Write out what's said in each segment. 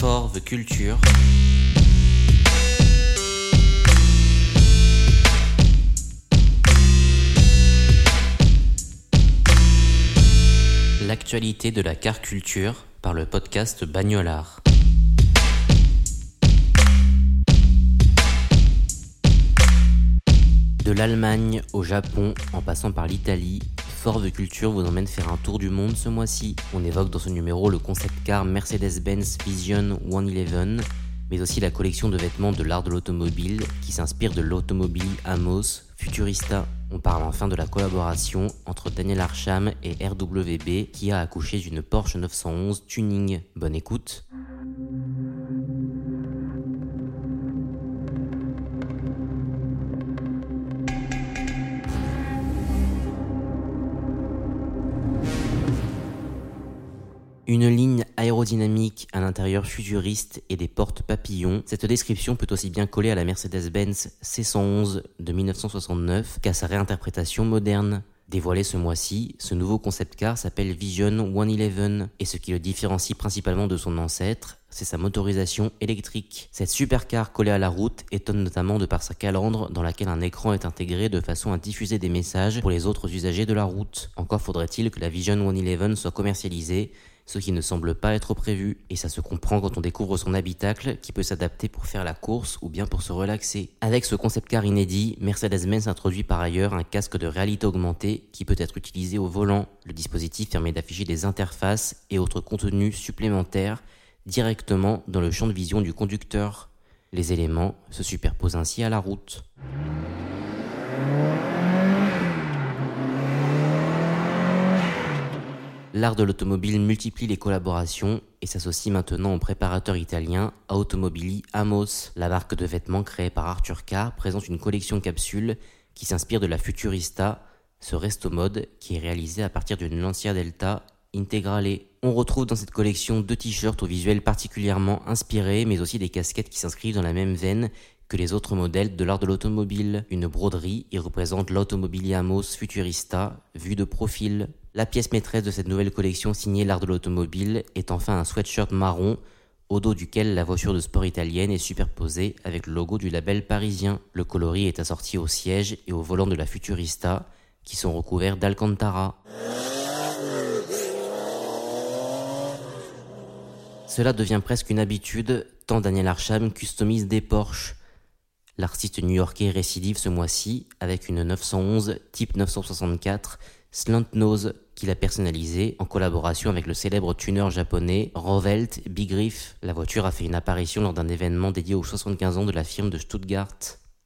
Culture. L'actualité de la car culture par le podcast Bagnolard. De l'Allemagne au Japon, en passant par l'Italie, Forve Culture vous emmène faire un tour du monde ce mois-ci. On évoque dans ce numéro le concept car Mercedes-Benz Vision 111, mais aussi la collection de vêtements de l'art de l'automobile qui s'inspire de l'automobile Amos Futurista. On parle enfin de la collaboration entre Daniel Arsham et RWB qui a accouché d'une Porsche 911 Tuning. Bonne écoute. Une ligne aérodynamique, un intérieur futuriste et des portes papillons. Cette description peut aussi bien coller à la Mercedes-Benz C111 de 1969 qu'à sa réinterprétation moderne. Dévoilé ce mois-ci, ce nouveau concept car s'appelle Vision 111 et ce qui le différencie principalement de son ancêtre, c'est sa motorisation électrique. Cette supercar collée à la route étonne notamment de par sa calandre dans laquelle un écran est intégré de façon à diffuser des messages pour les autres usagers de la route. Encore faudrait-il que la Vision 111 soit commercialisée, ce qui ne semble pas être prévu, et ça se comprend quand on découvre son habitacle qui peut s'adapter pour faire la course ou bien pour se relaxer. Avec ce concept car inédit, Mercedes-Benz introduit par ailleurs un casque de réalité augmentée qui peut être utilisé au volant. Le dispositif permet d'afficher des interfaces et autres contenus supplémentaires directement dans le champ de vision du conducteur. Les éléments se superposent ainsi à la route. L'art de l'automobile multiplie les collaborations et s'associe maintenant au préparateur italien Automobili Amos. La marque de vêtements créée par Arthur Carr présente une collection capsule qui s'inspire de la Futurista, ce resto mode qui est réalisé à partir d'une Lancia Delta Integrale. On retrouve dans cette collection deux t-shirts au visuel particulièrement inspiré, mais aussi des casquettes qui s'inscrivent dans la même veine que les autres modèles de l'art de l'automobile. Une broderie y représente l'Automobili Amos Futurista, vue de profil. La pièce maîtresse de cette nouvelle collection signée l'art de l'automobile est enfin un sweatshirt marron au dos duquel la voiture de sport italienne est superposée avec le logo du label parisien. Le coloris est assorti au siège et au volant de la Futurista qui sont recouverts d'Alcantara. Cela devient presque une habitude tant Daniel Arsham customise des Porsche. L'artiste new-yorkais récidive ce mois-ci avec une 911 type 964 Slant Nose qu'il a personnalisé en collaboration avec le célèbre tuner japonais Rovelt Big Riff. La voiture a fait une apparition lors d'un événement dédié aux 75 ans de la firme de Stuttgart.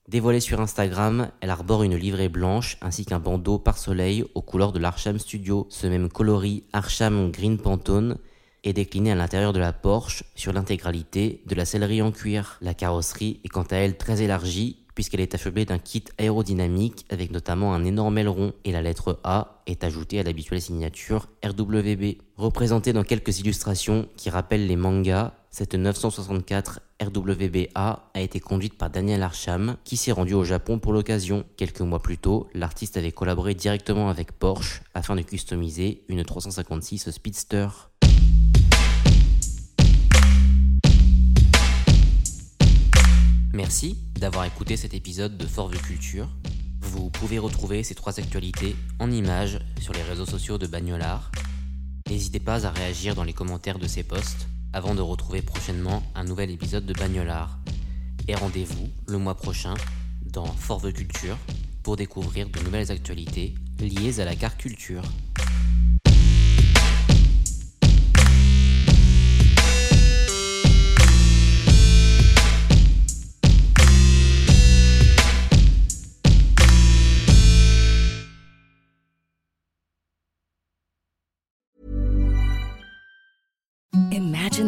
Dévoilée sur Instagram, elle arbore une livrée blanche ainsi qu'un bandeau par soleil aux couleurs de l'Arsham Studio. Ce même coloris Arsham Green Pantone est décliné à l'intérieur de la Porsche sur l'intégralité de la sellerie en cuir. La carrosserie est quant à elle très élargie puisqu'elle est affublée d'un kit aérodynamique avec notamment un énorme aileron et la lettre A est ajoutée à l'habituelle signature RWB. Représentée dans quelques illustrations qui rappellent les mangas, cette 964 RWBA a été conduite par Daniel Arsham qui s'est rendu au Japon pour l'occasion. Quelques mois plus tôt, l'artiste avait collaboré directement avec Porsche afin de customiser une 356 Speedster. Merci d'avoir écouté cet épisode de Forve Culture. Vous pouvez retrouver ces trois actualités en images sur les réseaux sociaux de Bagnolard. N'hésitez pas à réagir dans les commentaires de ces posts avant de retrouver prochainement un nouvel épisode de Bagnolard. Et rendez-vous le mois prochain dans Forve Culture pour découvrir de nouvelles actualités liées à la car culture.